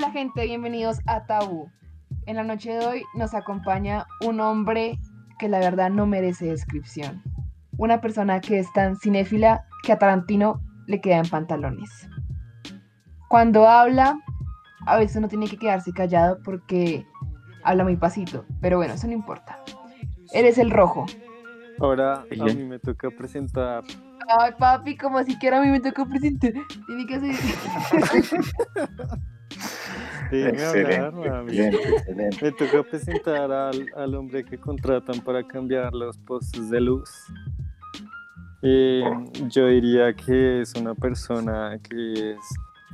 Hola gente, bienvenidos a Tabú. En la noche de hoy nos acompaña un hombre que la verdad no merece descripción. Una persona que es tan cinéfila que a Tarantino le queda en pantalones. Cuando habla, a veces uno tiene que quedarse callado porque habla muy pasito, pero bueno, eso no importa. Eres el rojo. Ahora a mí me toca presentar. Ay, papi, como siquiera a mí me toca presentar. Tiene que ser. Excelente, hablar, mami. excelente, excelente. Me toca presentar al, al hombre que contratan para cambiar los postes de luz. Eh, yo diría que es una persona que es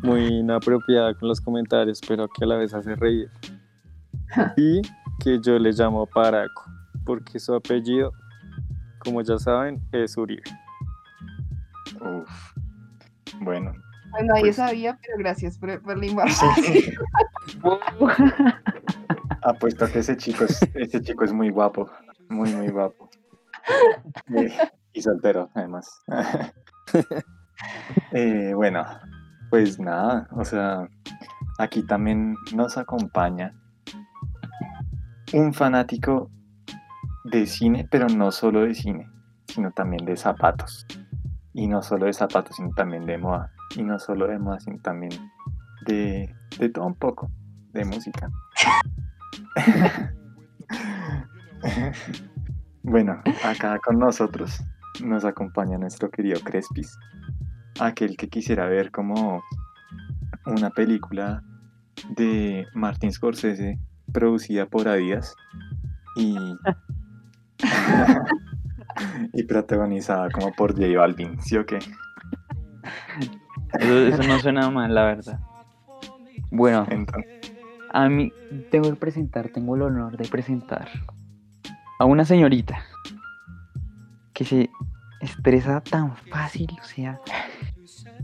muy inapropiada con los comentarios, pero que a la vez hace reír. Y que yo le llamo Paraco, porque su apellido, como ya saben, es Uribe. Uf. Bueno, Bueno, nadie Pues- sabía, pero gracias por, por la información. apuesto a que ese chico es, ese chico es muy guapo, muy, muy guapo. Eh, y soltero, además. Eh, bueno, pues nada, o sea, aquí también nos acompaña un fanático de cine, pero no solo de cine, sino también de zapatos. Y no solo de zapatos, sino también de moda. Y no solo de moda, sino también de, de todo un poco, de música. bueno, acá con nosotros nos acompaña nuestro querido Crespis, aquel que quisiera ver como una película de Martin Scorsese producida por Adidas y, y protagonizada como por J Balvin, ¿sí o qué? Eso, eso no suena mal, la verdad. Bueno, Entonces, a mí tengo que presentar, tengo el honor de presentar a una señorita que se estresa tan fácil, o sea,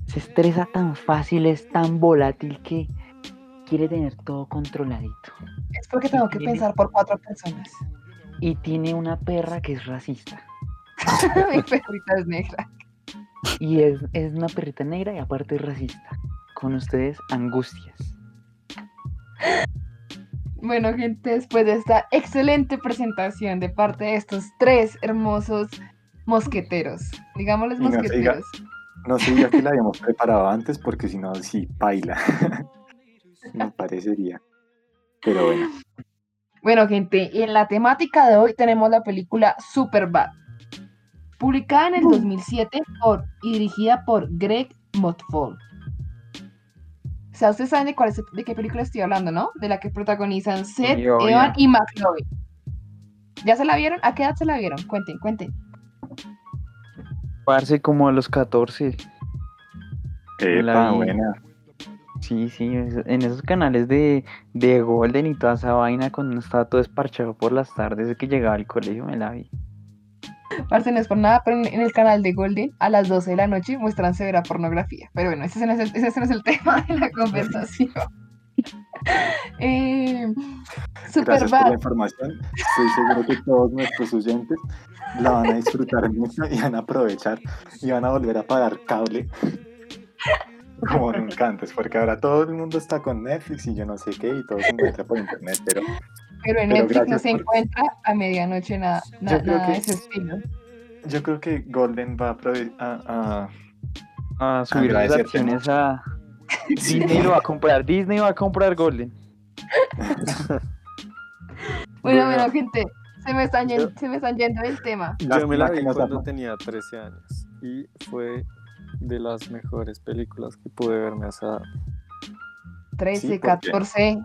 se estresa tan fácil, es tan volátil que quiere tener todo controladito. es porque tengo que pensar por cuatro personas. Y tiene una perra que es racista. Mi perrita es negra. Y es, es una perrita negra y aparte es racista. Con ustedes, Angustias. Bueno, gente, después de esta excelente presentación de parte de estos tres hermosos mosqueteros, digámosles mosqueteros, no se diga que la habíamos preparado antes porque si no, sí, baila. Me parecería. Pero bueno, Bueno, gente, en la temática de hoy tenemos la película Superbad, publicada en el 2007 por, y dirigida por Greg Motfall. O sea, ustedes saben de, cuál es- de qué película estoy hablando, ¿no? De la que protagonizan Seth. Evan y McLovin. ¿Ya se la vieron? ¿A qué edad se la vieron? Cuenten, cuenten. Parce como a los 14. la epa, buena. Sí, sí, en esos canales de, de Golden y toda esa vaina cuando uno estaba todo esparchado por las tardes de que llegaba al colegio me la vi. Parce, no es por nada, pero en, el canal de Golden a las 12 de la noche muestran severa pornografía. Pero bueno, ese no es el, ese no es el tema de la conversación. eh, Gracias por la información. Estoy seguro que todos nuestros oyentes la van a disfrutar mucho y van a aprovechar y van a volver a pagar cable como nunca antes, porque ahora todo el mundo está con Netflix y yo no sé qué y todo se encuentra por internet, pero Pero en Pero Netflix no se por- encuentra a medianoche nada, na- Yo creo nada de que- ese estilo. yo creo que Golden va a, a- A subir las acciones a Disney lo va a comprar, Disney va a comprar Golden. Bueno, Bueno, bueno, gente, se me están yendo, yo- se me están yendo del tema. Yo me la vi cuando tenía 13 años y fue de las mejores películas que pude verme a esa edad. 13, Sí, ¿por qué? 14.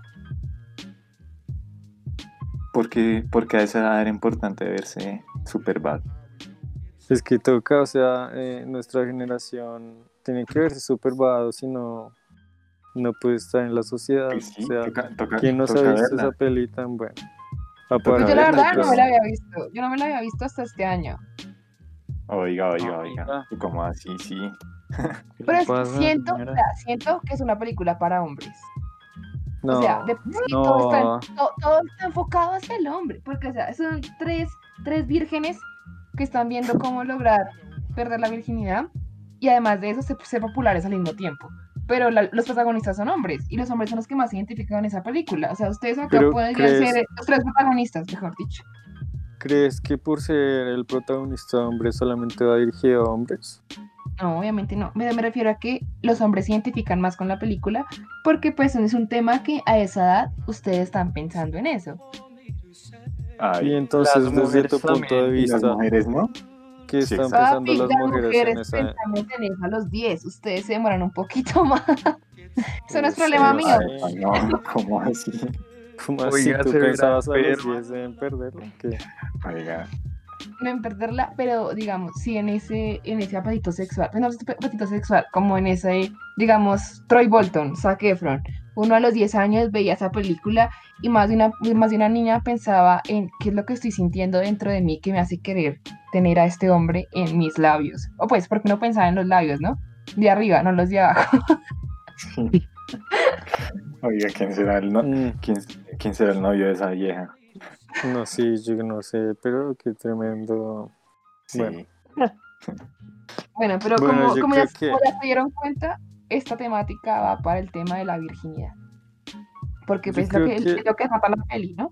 Porque, porque a esa edad era importante verse Superbad. Es que toca, o sea, eh, nuestra generación tiene que verse súper bado, si no, no puede estar en la sociedad. Pues sí, o sea, toca, toca- ¿quién no se toca ha visto verla. esa peli tan buena? Pues Aparte yo la verdad no me la había visto. Yo no me la había visto hasta este año. Oiga, oiga, Oiga. oiga. ¿Y cómo así? Sí. ¿Qué Pero es- siento, o sea, siento que es una película para hombres. No, O sea, de, no. todo, está, to- todo está enfocado hacia el hombre. Porque, o sea, son tres, tres vírgenes que están viendo cómo lograr perder la virginidad. Y además de eso, se- ser populares al mismo tiempo. pero la- los protagonistas son hombres y los hombres son los que más se identifican en esa película. O sea, ustedes acá Pero, podrían ¿crees- ser los tres protagonistas, mejor dicho. ¿Crees que por ser el protagonista hombre solamente va dirigido a hombres? No, obviamente no. Me, me refiero a que los hombres se identifican más con la película porque pues es un tema que a esa edad ustedes están pensando en eso. Ay, Y entonces, las desde mujeres tu punto de y las vista, mujeres, ¿no? ¿qué Sí, están exacto. pensando las mujeres en esa pensamos en eso a los 10. Ustedes se demoran un poquito más. Eso no es problema mío. Ay, no, ¿cómo así? ¿Cómo así Oiga, tú pensabas a los enferma. 10 en perderlo? ¿Qué? Oiga, no en perderla, pero digamos, sí en ese, en ese apetito sexual, pues no ese apetito sexual, como en ese, digamos, Troy Bolton, Zac Efron. Uno a los 10 años veía esa película y más de una, más de una niña pensaba en qué es lo que estoy sintiendo dentro de mí que me hace querer tener a este hombre en mis labios. O pues, porque no pensaba en los labios, ¿no? De arriba, no los de abajo. oiga, ¿quién será el no? Mm, ¿Quién, quién será el novio de esa vieja? No, sí, yo no sé, pero qué tremendo. Sí. Bueno. Bueno, pero Bueno, como, ya, creo que- como ya se dieron cuenta, esta temática va para el tema de la virginidad. Porque pues lo que, que- es lo que trata la peli, ¿no?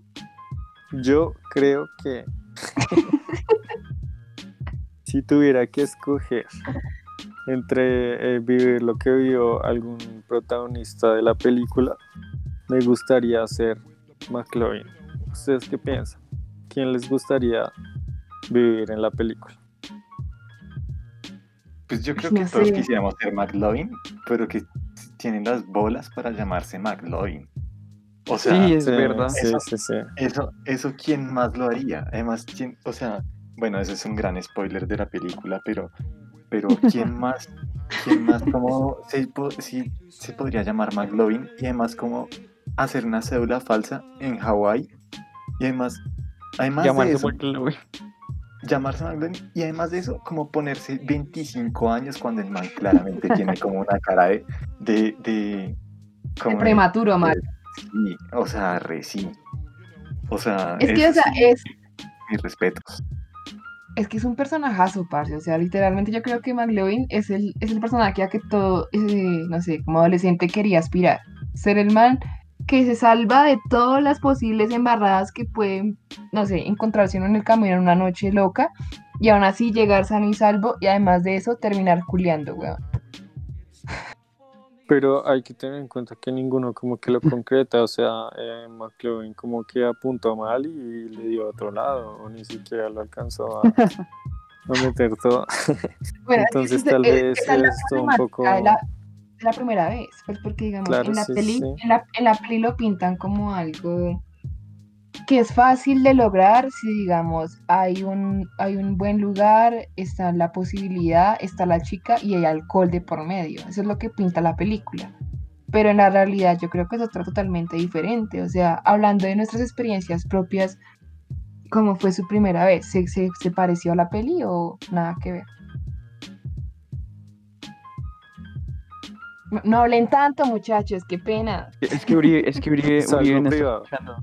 Yo creo que si tuviera que escoger entre eh, vivir lo que vio algún protagonista de la película, me gustaría ser McLovin. ¿Ustedes qué piensan? ¿Quién les gustaría vivir en la película? Pues yo creo No que todos sé. quisiéramos ser McLovin, pero que tienen las bolas para llamarse McLovin. O sea, Sí, es Sí, verdad. Sí, Eso- sí, sí. eso, eso quién más lo haría. Además, quién, o sea, bueno, eso es un gran spoiler de la película, pero, pero quién más, quién más como se, se podría llamar McLovin y además como hacer una cédula falsa en Hawái y además, además de Llamarse eso, McLovin. llamarse McLovin y además de eso, como ponerse 25 años cuando el man claramente tiene como una cara de, de, de como De de- prematuro, mal. sí, o sea, re sí. O sea, Es que, o sea, es, mis respetos. es que es un personajazo, parce. O sea, literalmente yo creo que McLovin es el, es el personaje a que todo, eh, no sé, como adolescente quería aspirar. Ser el man que se salva de todas las posibles embarradas que pueden, no sé, encontrarse uno en el camino en una noche loca y aún así llegar sano y salvo y además de eso terminar culeando, weón. Pero hay que tener en cuenta que ninguno como que lo concreta, o sea, eh, McLovin como que apuntó mal y le dio a otro lado, o ni siquiera lo alcanzó a, a meter todo. Bueno, Entonces tal vez esa es la es un poco... la, la primera vez, pues porque digamos, Claro, en la sí, peli, sí. En, la, en la peli lo pintan como algo que es fácil de lograr si digamos hay un, hay un buen lugar, está la posibilidad, está la chica y hay alcohol de por medio. Eso es lo que pinta la película. Pero en la realidad yo creo que es otra totalmente diferente. O sea, hablando de nuestras experiencias propias, ¿cómo fue su primera vez? ¿Se, se, se pareció a la peli o nada que ver? No- hablen tanto, muchachos, qué pena. Es que Uribe, es que Uribe, no está escuchando.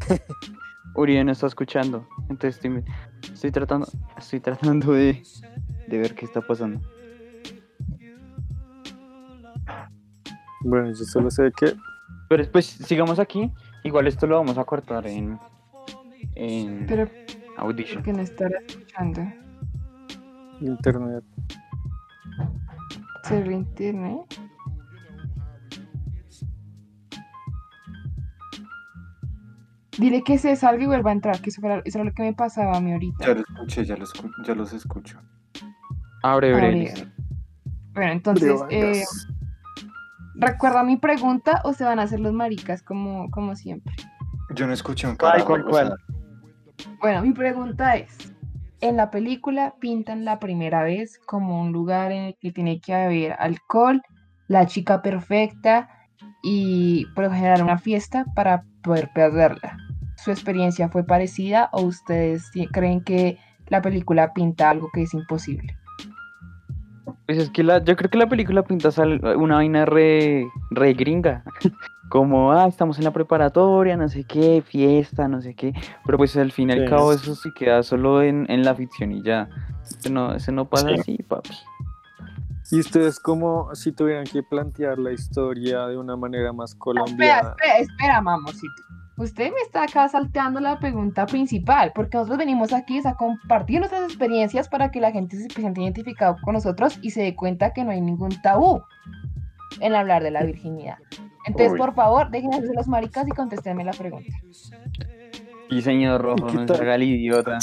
Uribe no está escuchando. Entonces estoy, estoy tratando, estoy tratando de, de ver qué está pasando. Bueno, yo solo sé que Pero después sigamos aquí. Igual esto lo vamos a cortar en, en Pero Audition. ¿por qué no estará escuchando? internet... ¿Se ve internet? Dile que se salga y vuelva a entrar, que eso, era, eso era lo que me pasaba a mí ahorita. Ya lo escuché, ya, lo escu- ya los escucho. Abre, abre. Bueno, entonces, eh, ¿recuerda mi pregunta o se van a hacer los maricas como, como siempre? Yo no escuché un ¿Cuál, carajo. cuál, o cuál? sea, Bueno, mi pregunta es, en la película pintan la primera vez como un lugar en el que tiene que haber alcohol, la chica perfecta y por lo general una fiesta para poder perderla. ¿Su experiencia fue parecida o ustedes creen que la película pinta algo que es imposible? Pues es que la, yo creo que la película pinta sal- una vaina re, re gringa. Como, ah, estamos en la preparatoria, no sé qué, fiesta, no sé qué. Pero pues al fin y al cabo eso se queda solo en, en la ficción y ya. Eso no, eso no pasa Sí. así, papi. Y ustedes como si tuvieran que plantear la historia de una manera más Espera, colombiana. espera, espera, mamosito. Usted me está acá salteando la pregunta principal, porque nosotros venimos aquí es a compartir nuestras experiencias para que la gente se sienta identificado con nosotros y se dé cuenta que no hay ningún tabú en hablar de la virginidad. Entonces, Uy. por favor, déjenme de los maricas y contéstenme la pregunta. Y señor Rojo, ¿Qué no se haga el idiota.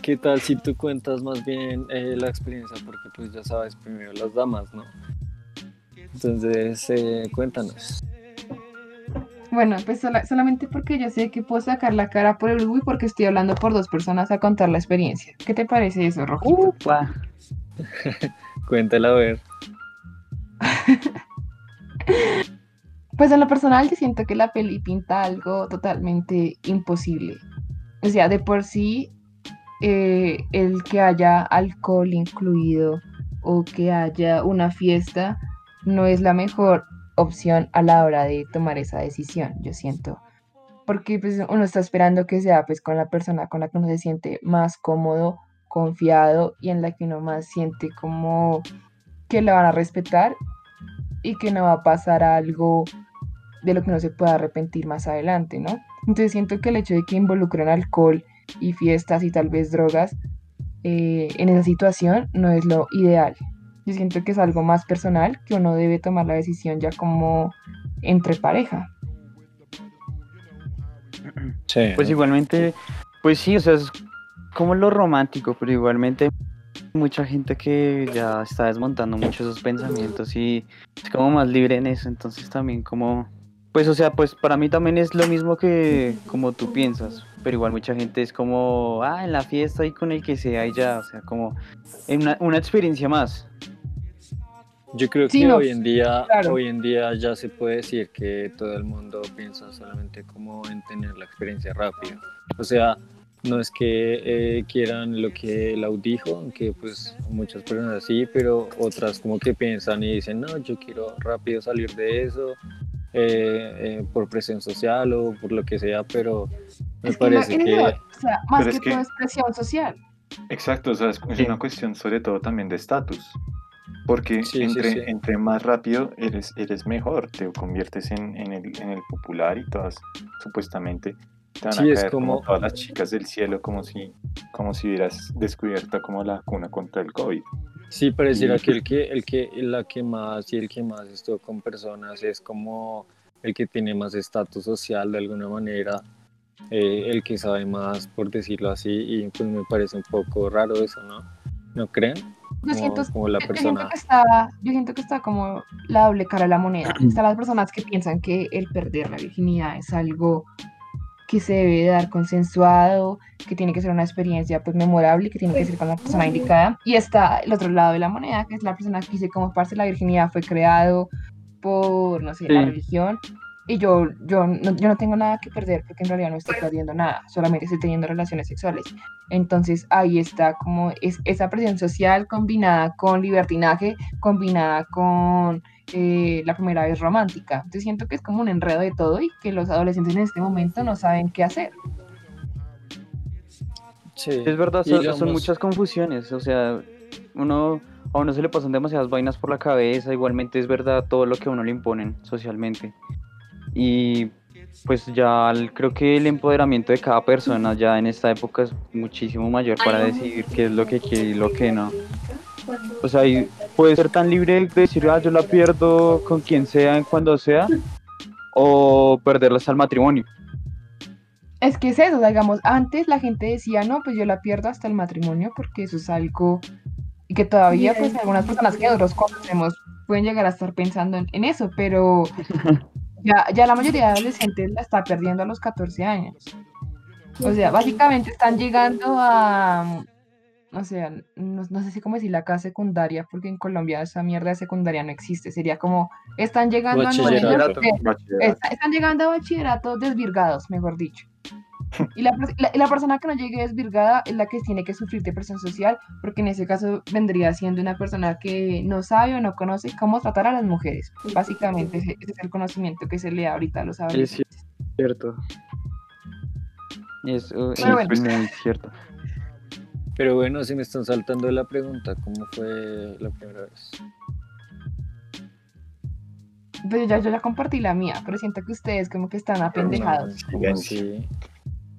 ¿Qué tal si tú cuentas más bien eh, la experiencia? Porque pues ya sabes, primero las damas, ¿no? Entonces, eh, cuéntanos. Bueno, pues sola- solamente porque yo sé que puedo sacar la cara por el Uy porque estoy hablando por dos personas a contar la experiencia. ¿Qué te parece eso, Rojito? Upa. Cuéntala a ver. Pues en lo personal yo siento que la peli pinta algo totalmente imposible. O sea, de por sí, eh, el que haya alcohol incluido o que haya una fiesta no es la mejor opción a la hora de tomar esa decisión, yo siento. Porque pues, uno está esperando que sea pues con la persona con la que uno se siente más cómodo, confiado y en la que uno más siente como que la van a respetar y que no va a pasar algo de lo que no se pueda arrepentir más adelante, ¿no? Entonces siento que el hecho de que involucren alcohol y fiestas y tal vez drogas eh, en esa situación no es lo ideal. Yo siento que es algo más personal que uno debe tomar la decisión ya como entre pareja. Sí. Pues igualmente, pues sí, o sea, es como lo romántico, pero igualmente mucha gente que ya está desmontando mucho esos pensamientos y es como más libre en eso, entonces también como, pues o sea, pues para mí también es lo mismo que como tú piensas, pero igual mucha gente es como, ah, en la fiesta y con el que sea y ya, o sea, como en una, una experiencia más. Yo creo Sí, que no, hoy en día, claro. hoy en día ya se puede decir que todo el mundo piensa solamente como en tener la experiencia rápida. O sea, no es que eh, quieran lo que Lau dijo, aunque pues muchas personas sí, pero otras como que piensan y dicen, no, yo quiero rápido salir de eso, eh, eh, por presión social o por lo que sea, pero me Es parece es que... eso, o sea, más Pero que, es que- todo es presión social. Exacto, o sea, es, es Sí. una cuestión sobre todo también de estatus. Porque Sí, entre, sí. entre más rápido eres, eres mejor, te conviertes en, en el, en el popular y todas supuestamente te van Sí, a es caer como... como- todas las chicas del cielo como si, como si hubieras descubierto como la cuna contra el COVID. Sí, pareciera que el que, el que, la que más y el que más estuvo con personas es como el que tiene más estatus social de alguna manera, eh, el que sabe más, por decirlo así, y pues me parece un poco raro eso, ¿no? ¿No creen? Yo siento, como la yo siento persona. que está, yo siento que está como la doble cara de la moneda. Están las personas que piensan que el perder la virginidad es algo que se debe dar consensuado, que tiene que ser una experiencia pues memorable y que tiene que ser con la persona indicada. Y está el otro lado de la moneda, que es la persona que dice como parte la virginidad fue creado por, no sé, la Sí. religión. Y yo, yo, no, yo no tengo nada que perder porque en realidad no estoy perdiendo nada, solamente estoy teniendo relaciones sexuales. Entonces ahí está como es, esa presión social combinada con libertinaje, combinada con eh, la primera vez romántica. Entonces siento que es como un enredo de todo y que los adolescentes en este momento no saben qué hacer. Sí. Es verdad, son, son muchas confusiones, o sea, uno, a uno se le pasan demasiadas vainas por la cabeza, igualmente es verdad todo lo que a uno le imponen socialmente. Y pues ya el- creo que el empoderamiento de cada persona ya en esta época es muchísimo mayor para decidir qué es lo que quiere y lo que no. O sea, puede ser tan libre de decir, ah, yo la pierdo con quien sea, cuando sea, o perderla hasta el matrimonio. Es que es eso, o sea, digamos, antes la gente decía, no, pues yo la pierdo hasta el matrimonio porque eso es algo y que todavía pues algunas personas que nosotros conocemos pueden llegar a estar pensando en, en eso, pero ya, ya la mayoría de adolescentes la está perdiendo a los 14 años. O sea, básicamente están llegando a, o sea, no, no sé si cómo decir la acá secundaria, porque en Colombia esa mierda de secundaria no existe, sería como, están llegando a nueve están llegando a bachillerato desvirgados, mejor dicho. Y la, la- persona que no llegue desvirgada es la que tiene que sufrir de presión social, porque en ese caso vendría siendo una persona que no sabe o no conoce cómo tratar a las mujeres. Básicamente ese, ese es el conocimiento que se le da ahorita a los Es adolescentes. cierto. Es, uh, Pero es bueno. muy cierto. Pero bueno, si me están saltando la pregunta, ¿cómo fue la primera vez? Pues ya, yo ya compartí la mía, pero siento que ustedes como que están apendejados. No, ¿Cómo así?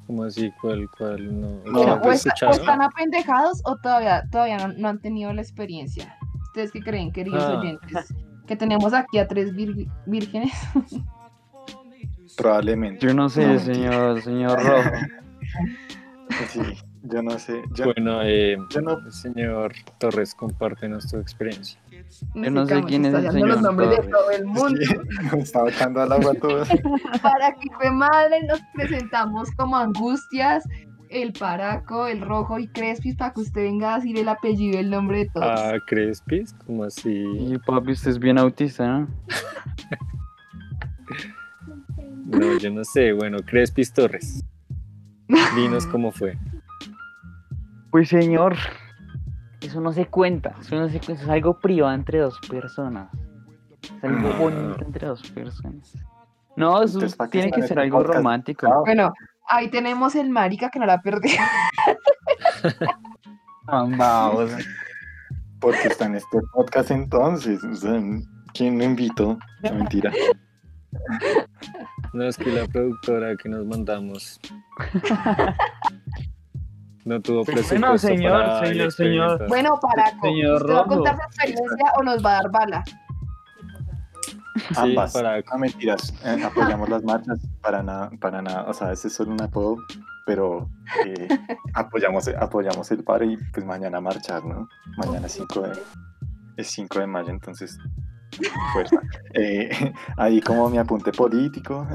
¿Cómo así? ¿Cuál, cuál? No, No, Bueno, ¿No o, te está- o escucharon? están apendejados o todavía, todavía no, no han tenido la experiencia. ¿Ustedes qué creen, queridos Ah. oyentes? Que tenemos aquí a tres vir- vírgenes. Probablemente. Yo no sé, No, mentira. señor, señor Rojo. Sí, yo no sé. Yo, Bueno, eh, yo no. el señor Torres, compártenos tu experiencia. Yo no sé quién es el los señor nombres de todo el mundo. Sí, me estaba echando al agua todo. Para que fue madre nos presentamos como Angustias, el Paraco, el Rojo y Crespis para que usted venga a decir el apellido y el nombre de todos. Ah, Crespis, ¿cómo así? Y papi, usted es bien autista, ¿no? No, yo no sé. Bueno, Crespis Torres. Dinos cómo fue. Pues señor, eso no se cuenta, eso no se cuenta, eso es algo privado entre dos personas. Es algo Ah. bonito entre dos personas. No, eso Entonces, ¿para qué tiene que ser algo podcast? romántico. Ah, Bueno, ahí tenemos el marica que no la perdió. Ah, vamos. Porque está en este podcast entonces. O sea, ¿quién lo invitó? No, mentira. No, es que la productora que nos mandamos no tuvo Pues presupuesto bueno, señor, para señor, señor. Bueno, Paraco, Señor ¿usted va a contar su experiencia o nos va a dar bala? Sí, Ambas. para- No mentiras. eh, apoyamos las marchas. Para nada, para nada. O sea, ese es solo un apodo. Pero eh, apoyamos, apoyamos el paro y pues mañana marchar, ¿no? Mañana es 5 de, es 5 de mayo, entonces fuerza. Eh, ahí como mi apunte político.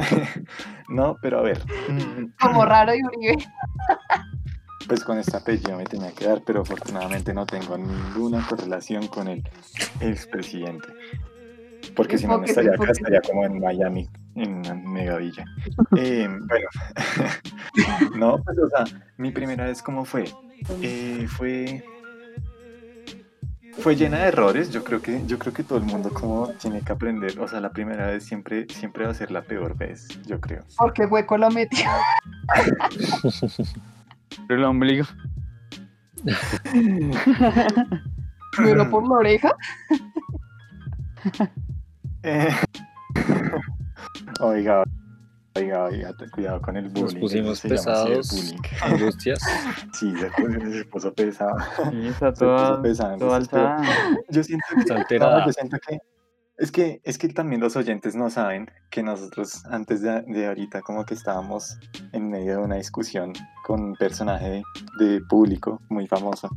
no, pero a ver. Como raro y Uribe. Pues con este apellido me tenía que dar, pero afortunadamente no tengo ninguna correlación con el expresidente. Porque si no me estaría acá, estaría como en Miami, en una megavilla. Eh, bueno, no, pues o sea, mi primera vez, ¿cómo fue? Eh, fue fue llena de errores. Yo creo que yo creo que todo el mundo como tiene que aprender. O sea, la primera vez siempre siempre va a ser la peor vez. Yo creo. Porque hueco lo metió. El ombligo. Pero por la oreja. Eh, oiga, oiga, oiga, ten cuidado con el bullying. Nos pusimos pesados, angustias. Sí, se puso, se puso pesado. Sí, está toda, pero alzada. Yo siento que, Está no, alterada. yo siento que es que es que también los oyentes no saben que nosotros antes de, de ahorita como que estábamos en medio de una discusión con un personaje de, público muy famoso.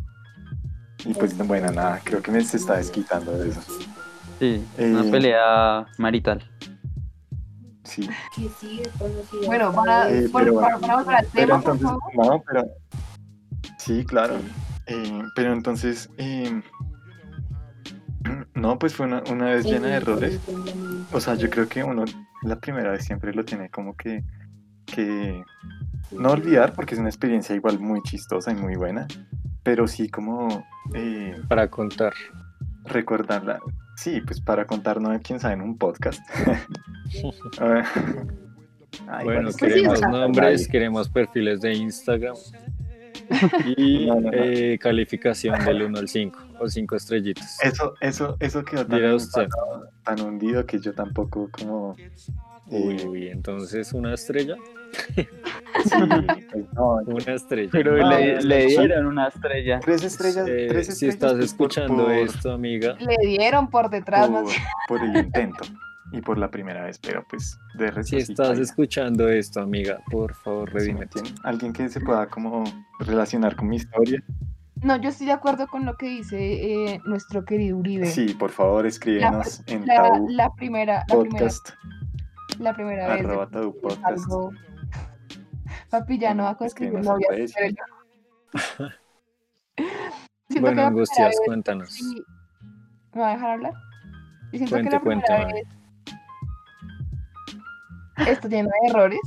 Y pues bueno, nada, creo que me se está desquitando de eso. Sí, una Eh, pelea marital. Sí. Bueno, para, Eh, por- pero para, bueno, para, para el Pero por entonces, favor. no, pero. Sí, claro. Eh, pero entonces. No, pues fue una, una vez llena de errores. O sea, yo creo que uno la primera vez siempre lo tiene como que. que no olvidar, porque es una experiencia igual muy chistosa y muy buena. Pero sí como. eh, Para contar. recordarla. Sí, pues para contar, no quién sabe, en un podcast. Ah, ay, Bueno, es que Pues sí, o queremos sea, nombres, queremos perfiles de Instagram y No, no, no. eh, calificación del 1 al 5 o 5 estrellitas. Eso, eso, eso quedó tan, usted. tan, tan hundido que yo tampoco como... Uy, eh, uy, entonces una estrella, sí, no, una estrella. Pero no, le, le dieron una estrella. tres estrellas, Eh, tres si estrellas, estás pues, por- escuchando por, esto, amiga, Le dieron por detrás. por, más- por el intento y por la primera vez, pero pues de resto si estás escuchando esto, amiga, por favor, ¿Sí me redímete. entienden? Alguien que se pueda como relacionar con mi historia. No, yo estoy de acuerdo con lo que dice eh, nuestro querido Uribe. Sí, por favor, escríbenos en La, Tau la primera, la primera, Podcast, la primera vez. es Podcast. algo- Papi, ya no va a conseguir novia. Bueno, Angustias, cuéntanos. ¿Me va a dejar hablar? Cuente, que la cuente, vez esto lleno de errores,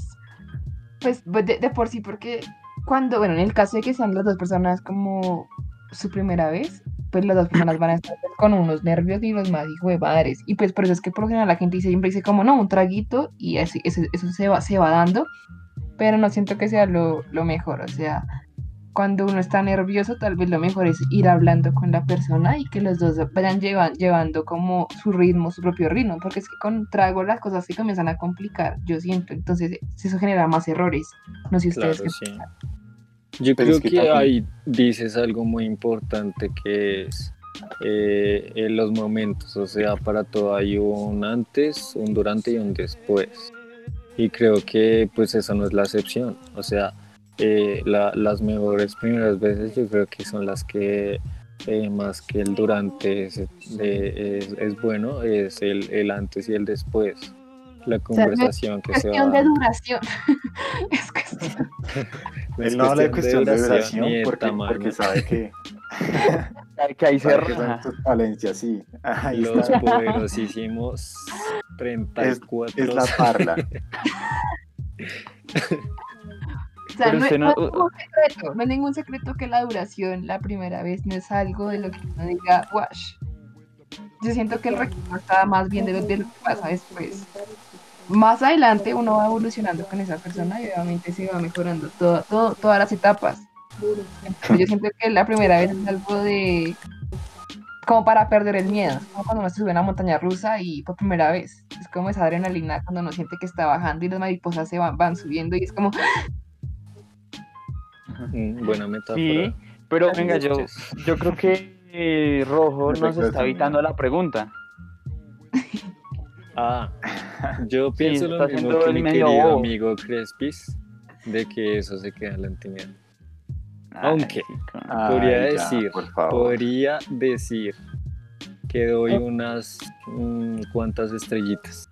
pues pues, de, por sí, porque cuando, bueno, en el caso de que sean las dos personas como su primera vez, pues las dos personas van a estar con unos nervios y los más hijo de madres. Y pues por eso es que por lo general la gente siempre dice como, no, un traguito y así, eso, eso se, va, se va dando, pero no siento que sea lo, lo mejor, o sea, cuando uno está nervioso, tal vez lo mejor es ir hablando con la persona y que los dos vayan lleva- llevando como su ritmo, su propio ritmo, porque es que con trago las cosas se comienzan a complicar, yo siento, entonces eso genera más errores. No sé ustedes Claro, qué- sí. Yo Pero creo es que ahí dices algo muy importante que es eh, en los momentos, o sea, para todo hay un antes, un durante y un después. Y creo que pues esa no es la excepción, o sea, eh, la- las mejores primeras veces yo creo que son las que eh, más que el durante es, de- es, es bueno, es el, el antes y el después. La sea, no es conversación que se va Cuestión de duración. es cuestión. No es Él no de cuestión de duración duración de porque, tamaño. porque sabe que, Que ahí se falencias, sí. Ahí Los está. poderosísimos 34. Es la parla. O sea, no, es- no- no es ningún secreto, no es ningún secreto que la duración la primera vez no es algo de lo que uno diga, wash. Yo siento que el requisito está más bien de lo, de lo que pasa después. Más adelante uno va evolucionando con esa persona y obviamente se va mejorando todo, todo, todas las etapas. Entonces, yo siento que la primera vez es algo de como para perder el miedo, como cuando uno se sube a una montaña rusa y por primera vez, es como esa adrenalina cuando uno siente que está bajando y las mariposas se van, van subiendo y es como, Mm, Buena metáfora. Sí, pero venga, yo, yo creo que eh, Rojo nos está sí. evitando la pregunta. Ah, yo pienso lo está mismo que el mi querido bobo. amigo Crespis, de que eso se queda en la intimidad. Ay, Aunque- Podría ya, decir, podría decir que doy unas mm, cuantas estrellitas.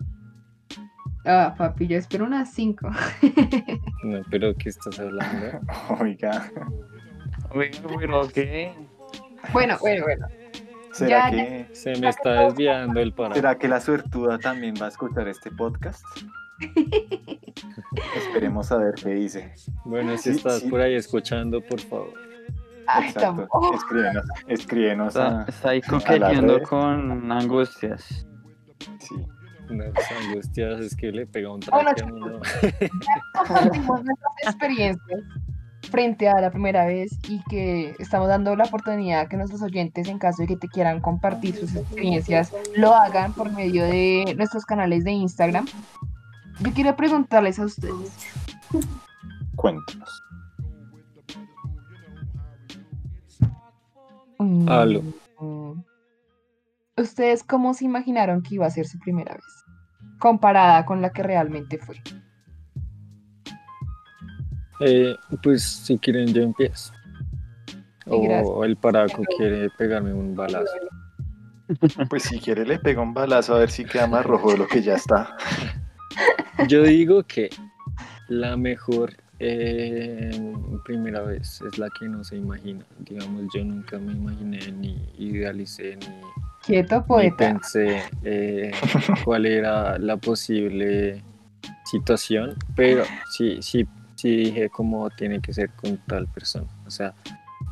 Ah, papi, yo espero unas cinco. No, pero ¿qué estás hablando? Oiga, Oiga, pero ¿qué? Bueno, bueno, bueno. ¿será Ya, que, Se me está desviando el parado. ¿será que la suertuda también va a escuchar este podcast? Esperemos a ver qué dice. Bueno, si Sí, estás sí. por ahí escuchando, por favor. Ay, Exacto. tampoco. Escríbenos, escríbenos Está, a... está ahí coqueteando con angustias. Las angustias es que le pega un Bueno, traque a uno. compartimos nuestras experiencias frente a la primera vez y que estamos dando la oportunidad a que nuestros oyentes, en caso de que te quieran compartir sus experiencias, lo hagan por medio de nuestros canales de Instagram. Yo quiero preguntarles a ustedes, Cuéntanos. mm, Aló. ¿Ustedes cómo se imaginaron que iba a ser su primera vez? Comparada con la que realmente fue. Eh, pues si quieren yo empiezo. O el paraco quiere pegarme un balazo. Pues si quiere le pega un balazo a ver si queda más rojo de lo que ya está. Yo digo que la mejor eh, primera vez es la que no se imagina. Digamos, yo nunca me imaginé ni idealicé ni, Quieto, poeta. pensé eh, cuál era la posible situación, pero sí, sí, sí dije cómo tiene que ser con tal persona. O sea,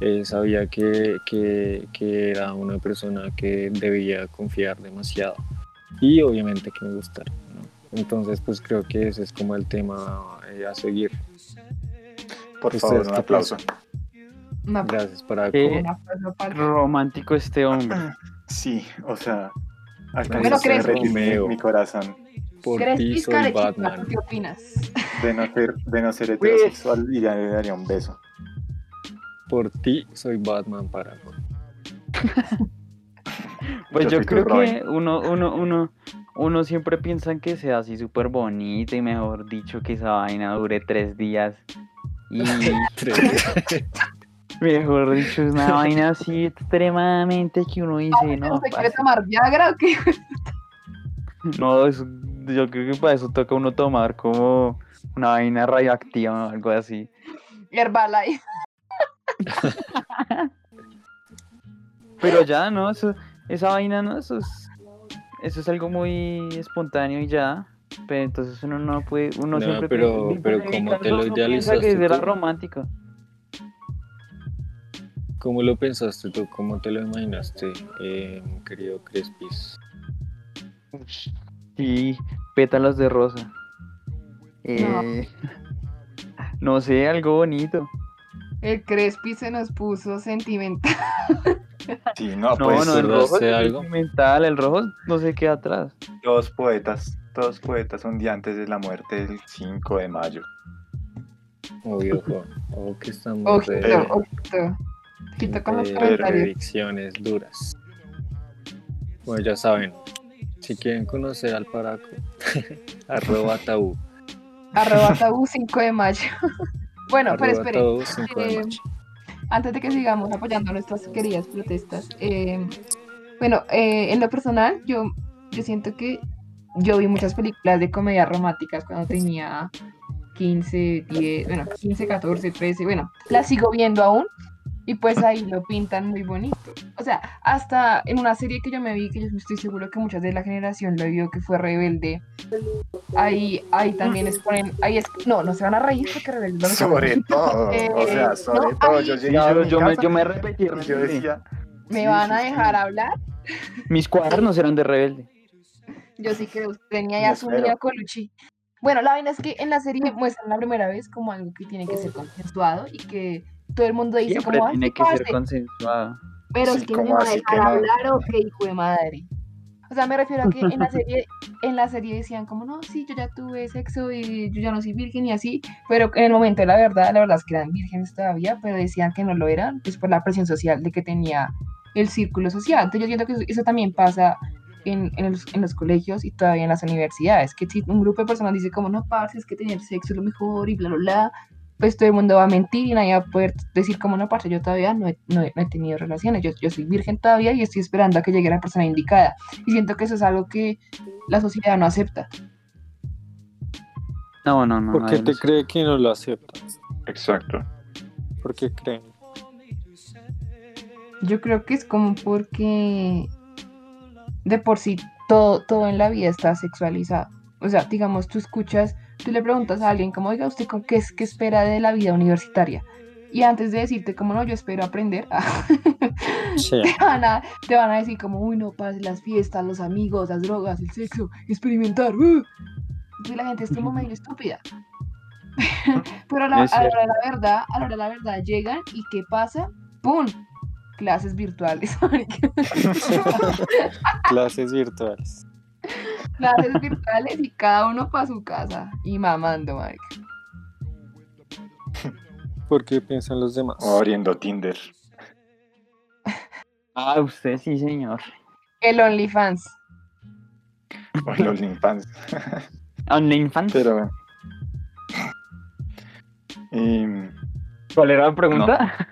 eh, sabía que, que, que era una persona que debía confiar demasiado y obviamente que me gustara. ¿no? Entonces, pues creo que ese es como el tema eh, a seguir. Por ¿Ustedes favor, un aplauso. Una- Gracias, para ¿Qué? un aplauso para- Romántico este hombre. Sí, o sea, alcanzó Bueno, a derretir mi, corazón por ti soy Batman. ¿Qué opinas? de no ser, de no ser heterosexual y ya le daría un beso. Por ti soy Batman para Pues Yo yo, creo que uno, uno, uno, uno siempre piensa en que sea así súper bonito y mejor dicho que esa vaina dure tres días. Y mejor dicho, es una vaina así extremadamente que uno dice, no, ¿Usted quiere tomar Viagra o qué? no, eso- yo creo que para eso toca uno tomar como una vaina radioactiva o algo así. Herbalife. Pero ya, ¿no? Eso, esa vaina, ¿no? Eso es, eso es algo muy espontáneo y ya. Pero entonces uno no puede, uno No, siempre pero- piensa- pero en mi ¿cómo caso, te lo idealizaste que era romántico. ¿Cómo lo pensaste tú? ¿Cómo te lo imaginaste, eh, querido Crespis? Sí, pétalos de rosa. Eh, no. sé, algo bonito. El Crespi se nos puso sentimental. Sí, no, No, pues no, el ¿recordaste rojo es algo? sentimental, el rojo no se queda atrás. todos poetas, todos poetas un día antes de la muerte del 5 de mayo. Obvio, ojo que estamos Ojito, de, ojito. Ojito con los comentarios. predicciones duras. Bueno, ya saben, si quieren conocer al Paraco, arroba tabú. Arroba tabú 5 de mayo. bueno, pero arroba esperen. tabú, de eh, mayo. antes de que sigamos apoyando nuestras queridas protestas, eh, bueno, eh, en lo personal, yo, yo siento que yo vi muchas películas de comedias románticas cuando tenía 15, 10, bueno, 15, 14, 13, bueno, las sigo viendo aún y pues ahí lo pintan muy bonito. O sea, hasta en una serie que yo me vi, que yo estoy seguro que muchas de la generación lo vio, que fue Rebelde, ahí, ahí también exponen, ahí es, no, no se van a reír porque Rebelde no Sobre todo, Eh, o sea, sobre no, todo, ahí- yo a me, yo me repetí. y yo decía, ¿Me Sí, van a sí. dejar hablar? Mis cuadernos eran de rebelde. Yo sí que tenía ya su niño Colucci. Bueno, la vaina es que en la serie muestran la primera vez como algo que tiene que ser consensuado y que todo el mundo dice Siempre como, "Ay, tiene que ser parce, consensuado. pero Sí, es que me ¿cómo va a dejar no? hablar o qué hijo de madre. O sea, me refiero a que en la serie, en la serie decían como, no, sí, yo ya tuve sexo y yo ya no soy virgen y así, pero en el momento de la verdad, la verdad es que eran vírgenes todavía, pero decían que no lo eran, pues por la presión social de que tenía el círculo social. Entonces yo siento que eso, eso también pasa en, en los, en los colegios y todavía en las universidades, que si un grupo de personas dice como, no, parce, es que tener sexo es lo mejor y bla, bla, bla, pues todo el mundo va a mentir y nadie va a poder decir como, no, parce, yo todavía no he, no he- no he tenido relaciones, yo, yo soy virgen todavía y estoy esperando a que llegue la persona indicada. Y siento que eso es algo que la sociedad no acepta. No, no, no. ¿Por qué nadie te cree que no lo aceptan? exacto. ¿Por qué creen? Yo creo que es como porque de por sí todo, todo en la vida está sexualizado. O sea, digamos, tú escuchas, tú le preguntas a alguien como, oiga, ¿usted con qué, es, qué espera de la vida universitaria? Y antes de decirte como, no, yo espero aprender, Sí. te, van a, te van a decir como, uy, no, pase las fiestas, los amigos, las drogas, el sexo, experimentar. ¡uh!". Y la gente es como medio estúpida. Pero a la, a la hora de la verdad, a la hora de la verdad llegan y ¿qué pasa? ¡Pum! Clases virtuales. Clases virtuales. Clases virtuales y cada uno para su casa y mamando, marica. ¿Por qué piensan los demás? O abriendo Tinder. Ah, usted sí, señor. El OnlyFans. O los OnlyFans. OnlyFans. Pero. em, ¿Cuál era la pregunta?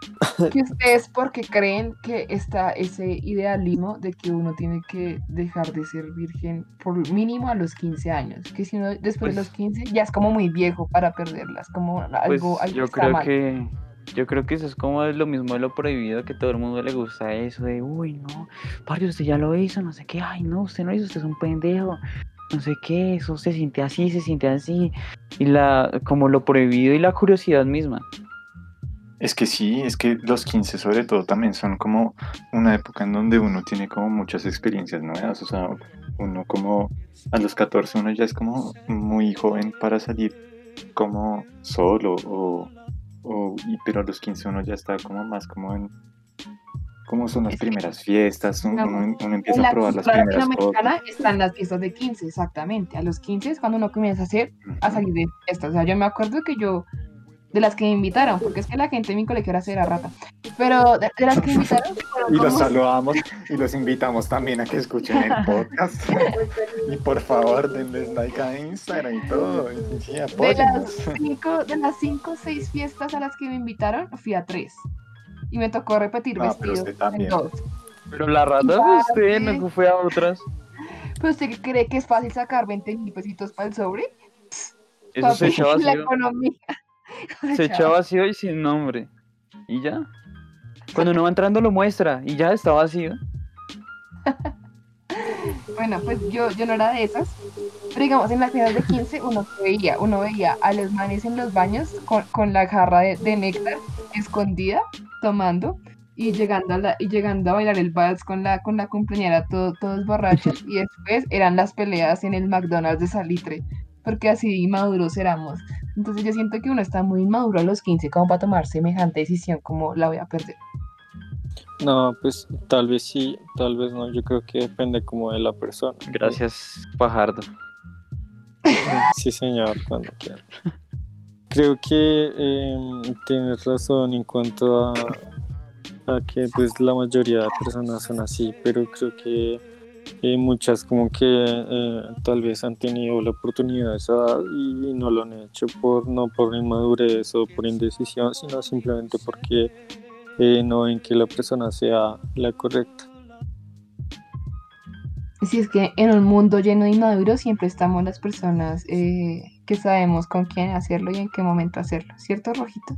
¿Y ustedes por qué creen que está ese idealismo de que uno tiene que dejar de ser virgen por mínimo a los 15 años? Que si uno después de Pues- los 15 ya es como muy viejo para perderlas, como Pues algo, algo yo está creo mal. que yo creo que eso es como lo mismo de lo prohibido que todo el mundo le gusta eso de uy no parce usted ya lo hizo no sé qué ay no usted no lo hizo usted es un pendejo no sé qué eso se siente así se siente así y la como lo prohibido y la curiosidad misma Es que sí, es que los 15 sobre todo también son como una época en donde uno tiene como muchas experiencias nuevas, o sea, uno como a los 14 uno ya es como muy joven para salir como solo o, o y, pero a los 15 uno ya está como más como en como son las primeras fiestas, uno, En empieza la a probar las primeras cosas. están las fiestas de 15, exactamente. A los 15 es cuando uno comienza a hacer, a salir de fiestas. O sea, yo me acuerdo que yo, de las que me invitaron, porque es que la gente en mi colegio era cera rata, pero de, de las que me invitaron, Y los saludamos y los invitamos también a que escuchen el podcast. y por favor, denles like a Instagram y todo. y de las cinco, de las cinco o seis fiestas a las que me invitaron, fui a tres. Y me tocó repetir Ah, pero vestido usted también. en dos. pero la rata de usted no fue a otras Pero usted cree que es fácil sacar 20 mil pesitos para el sobre? eso se Papi, echaba La economía. se echaba vacío y sin nombre y ya cuando uno va entrando lo muestra y ya está vacío Bueno, pues yo, yo no era de esas. Pero digamos, en las fiestas de 15 uno veía, uno veía a los manes en los baños con, con la jarra de, de néctar escondida, tomando, y llegando a la, y llegando a bailar el vals con la, con la cumpleañera todo- todos borrachos, y después eran las peleas en el McDonald's de Salitre, porque así maduros éramos. Entonces yo siento que uno está muy inmaduro a los 15 como para tomar semejante decisión como la voy a perder. No, pues tal vez sí, tal vez no. Yo creo que depende como de la persona. Gracias, Fajardo. Sí, señor, cuando quiera. Creo que eh, tienes razón en cuanto a, a que pues la mayoría de personas son así, pero creo que eh, muchas como que eh, tal vez han tenido la oportunidad de esa edad y no lo han hecho por no por inmadurez o por indecisión, sino simplemente porque eh, no ven que la persona sea la correcta. Si es que en un mundo lleno de inmaduros siempre estamos las personas eh, que sabemos con quién hacerlo y en qué momento hacerlo, ¿cierto, Rojito?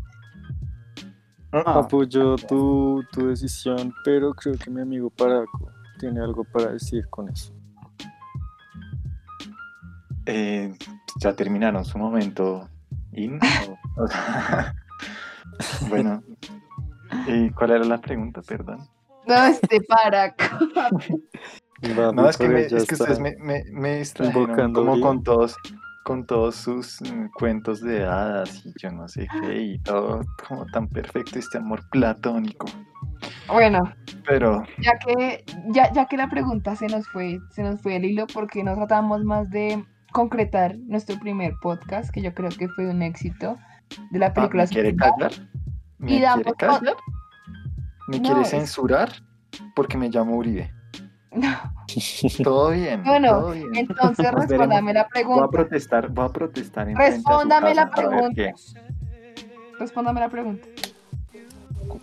Ah, Apoyo tu, tu decisión, pero creo que mi amigo Paraco tiene algo para decir con eso. eh, ya terminaron su momento. in, o- o sea, bueno, ¿y cuál era la pregunta? Perdón. No, este para. No, es que, me- es que ustedes me, me, me distrajeron como con todos, con todos sus mm, cuentos de hadas y yo no sé qué y todo como tan perfecto este amor platónico. Bueno, Pero ya que, ya, ya que la pregunta se nos fue, se nos fue el hilo porque nos tratamos más de concretar nuestro primer podcast, que yo creo que fue un éxito de la ah, película ¿me quiere callar? Y ¿Me quiere damos callar? ¿Me No, quiere es- censurar? Porque me llamo Uribe. No, Todo bien. Bueno, todo bien. entonces respóndame la Voy a pregunta. protestar, voy a protestar en frente a su Respóndame la pregunta. Respóndame la pregunta.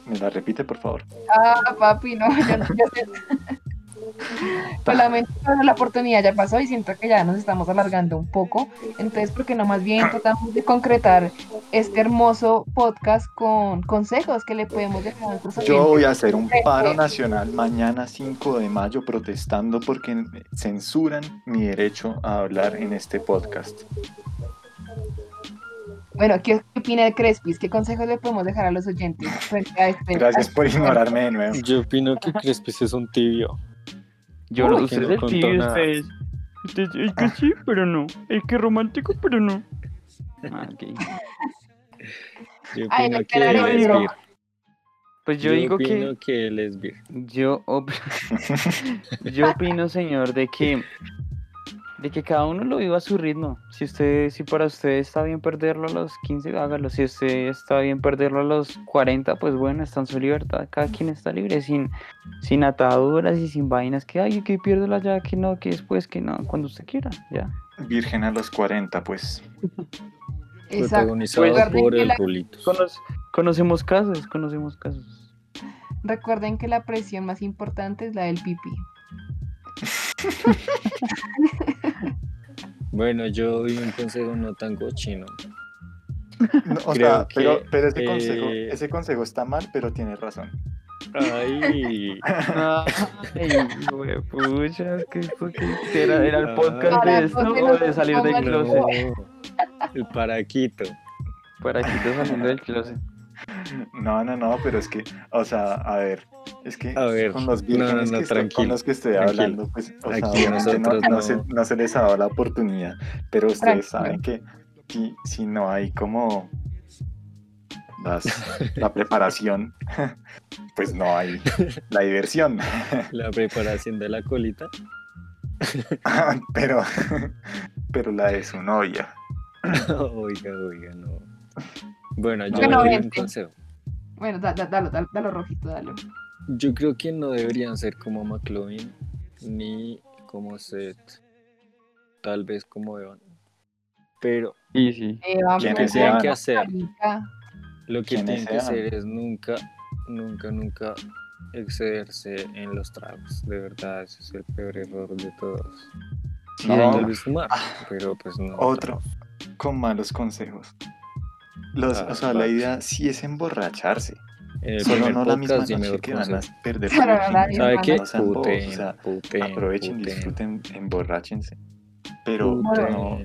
¿Me la repite, por favor? Ah, papi, no, yo no yo. Pues lamento, pero la oportunidad ya pasó y siento que ya nos estamos alargando un poco. Entonces, porque no más bien tratamos de concretar este hermoso podcast con consejos que le podemos dejar a nuestros Yo oyentes. voy a hacer un paro nacional mañana 5 de mayo protestando porque censuran mi derecho a hablar en este podcast. Bueno, ¿qué opina el Crespis? ¿Qué consejos le podemos dejar a los oyentes a este? Gracias a por este- ignorarme de nuevo. Yo opino que Crespis es un tibio. Yo Uy, que usted no es tibio, nada. Es que sí, pero no. Es que romántico, pero no. Ah, ok. Yo Ay, opino me que él es. Pues yo, digo que. opino que él es vir. Yo, op- yo opino, señor, de que de que cada uno lo viva a su ritmo. Si usted, si para usted está bien perderlo a los 15, hágalo. Si usted está bien perderlo a los 40, pues bueno, está en su libertad. Cada quien está libre, sin, sin ataduras y sin vainas que ay, que pierdo la ya, que no, que después, que no, cuando usted quiera, ya. Virgen a los 40, pues. Exacto. Protagonizado Recuerden por que el la- conocemos casos, conocemos casos. Recuerden que la presión más importante es la del pipí. Bueno, yo doy un consejo no tan cochino. No, o Creo sea, pero, que, pero ese, consejo, eh, ese consejo está mal, pero tiene razón. Ay, Ay, güey, pucha, que era, era el podcast Para de esto o de salir del closet. el paraquito. Para aquí te saliendo del closet. No, no, no, pero es que, o sea, a ver, es que A ver, con los no, vírgenes no, que estoy- con los que estoy tranquilo. hablando, pues, o Aquí no, nosotros no no. se, no se les ha dado la oportunidad, pero ustedes Tranquilo. saben que si, si no hay como las- la preparación, pues no hay la diversión. La preparación de la colita. pero, pero la de su novia. oiga, oiga, no. Bueno, yo Bueno, doy un consejo. Bueno, da, da- dalo, dalo, dalo, rojito, dalo. Yo creo que no deberían ser como McLovin ni como Seth. Tal vez como Evan. Pero Y sí. ¿Quién lo que es tienen que hacer, lo que ¿Quién tienen es que hacer es nunca, nunca, nunca excederse en los tragos. De verdad, ese es el peor error de todos. Sí, No. señor. Tal vez fumar, pero pues no. Otro, con malos consejos. Los, Ah, o sea, la idea sí es emborracharse. En el primer no la misma noche que van a perder ¿Sabe qué? No sean bobos, Puten, o sea, puten, aprovechen, puten, disfruten, emborráchense. Pero no.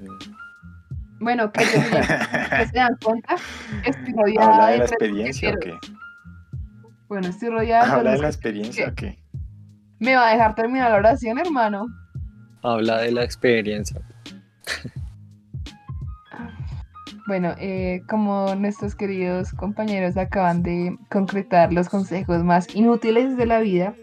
Bueno, que se, que se dan cuenta, estoy rodeada ¿Habla de de la experiencia o qué? Bueno, estoy rodeada de ¿Habla de los la que- experiencia o qué? ¿Me va a dejar terminar la oración, hermano? Habla de la experiencia. Bueno, eh, como nuestros queridos compañeros acaban de concretar los consejos más inútiles de la vida,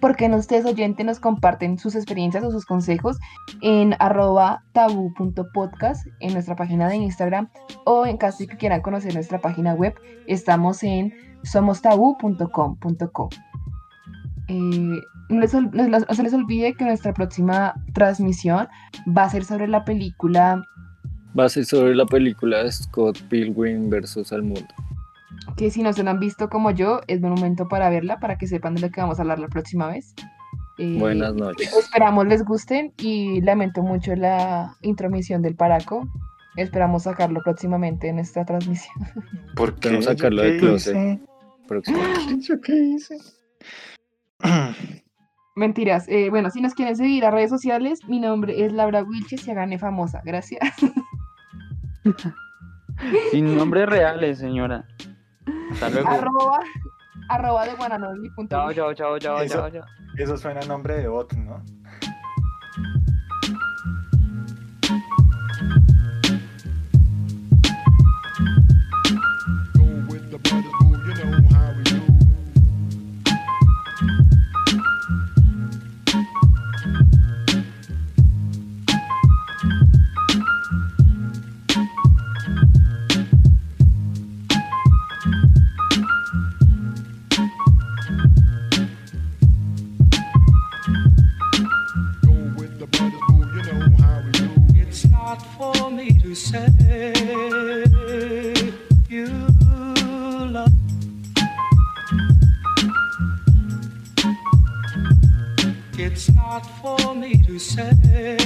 ¿por qué no ustedes oyentes nos comparten sus experiencias o sus consejos en arroba tabu.podcast en nuestra página de Instagram o en caso de que quieran conocer nuestra página web, estamos en somostabu.com.co. Eh, no se les olvide que nuestra próxima transmisión va a ser sobre la película Va a ser sobre la película de Scott Pilgrim versus al mundo. que si no se la han visto como yo, es buen momento para verla, para que sepan de lo que vamos a hablar la próxima vez. Eh, Buenas noches. Esperamos les gusten y lamento mucho la intromisión del paraco. Esperamos sacarlo próximamente en esta transmisión. ¿Por qué? Podemos sacarlo ¿Yo del qué closet. ¿Yo qué hice? Mentiras. Eh, bueno, si nos quieren seguir a redes sociales, mi nombre es Laura Wilches y háganme famosa. Gracias. Sin nombres reales, señora. Hasta luego. arroba, arroba de guananoli.com. Chao, chao, chao, chao, Eso- chao, chao. Eso suena a nombre de bot, ¿no? sad.